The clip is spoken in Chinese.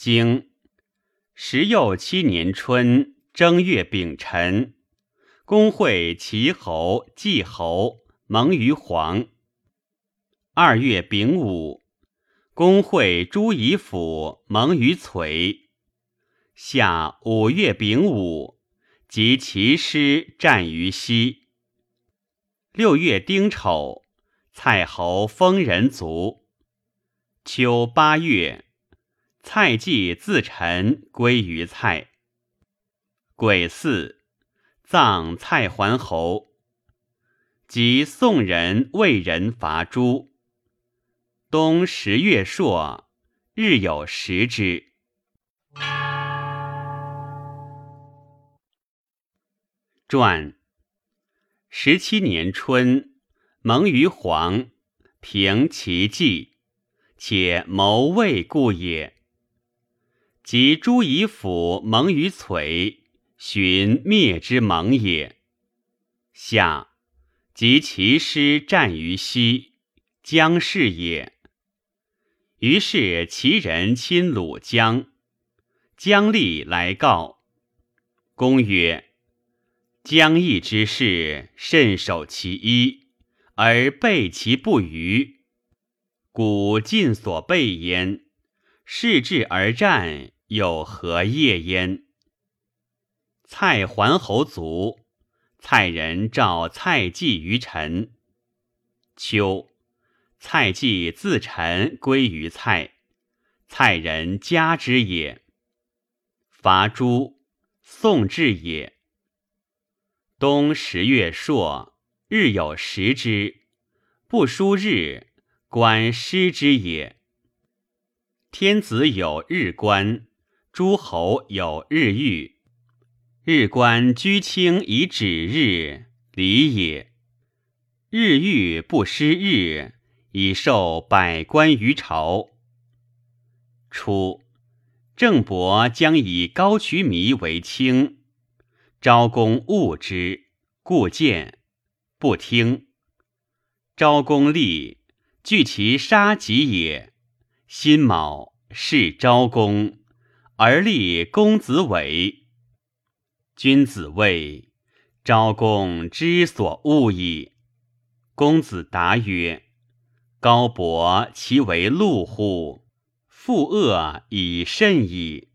经十又七年春正月丙辰，公会齐侯、季侯蒙于黄。二月丙午，公会朱夷府蒙于璀。夏五月丙午，及其师战于西。六月丁丑，蔡侯封人卒。秋八月，蔡季自陈归于蔡。癸巳，葬蔡桓侯。即宋人、魏人伐诸。冬十月朔，日有食之。传十七年春，蒙于黄，平其计，且谋魏故也。及朱夷府蒙于璀，寻灭之盟也。夏，及其师战于西，将氏也。于是其人侵鲁江，姜立来告，公曰。将义之事，慎守其一，而备其不虞。古尽所备焉，事至而战，有何业焉？蔡桓侯卒，蔡人召蔡季于陈。秋，蔡季自陈归于蔡，蔡人加之也。伐诸，宋至也。冬十月朔，日有食之，不书日，观失之也。天子有日官，诸侯有日欲。日官居卿以指日，礼也；日欲不失日，以受百官于朝。初，郑伯将以高渠弥为卿。昭公恶之，故谏，不听。昭公立，惧其杀己也。辛卯，弑昭公，而立公子伟。君子谓：昭公之所恶矣。公子答曰：高伯其为禄乎？父恶以甚矣。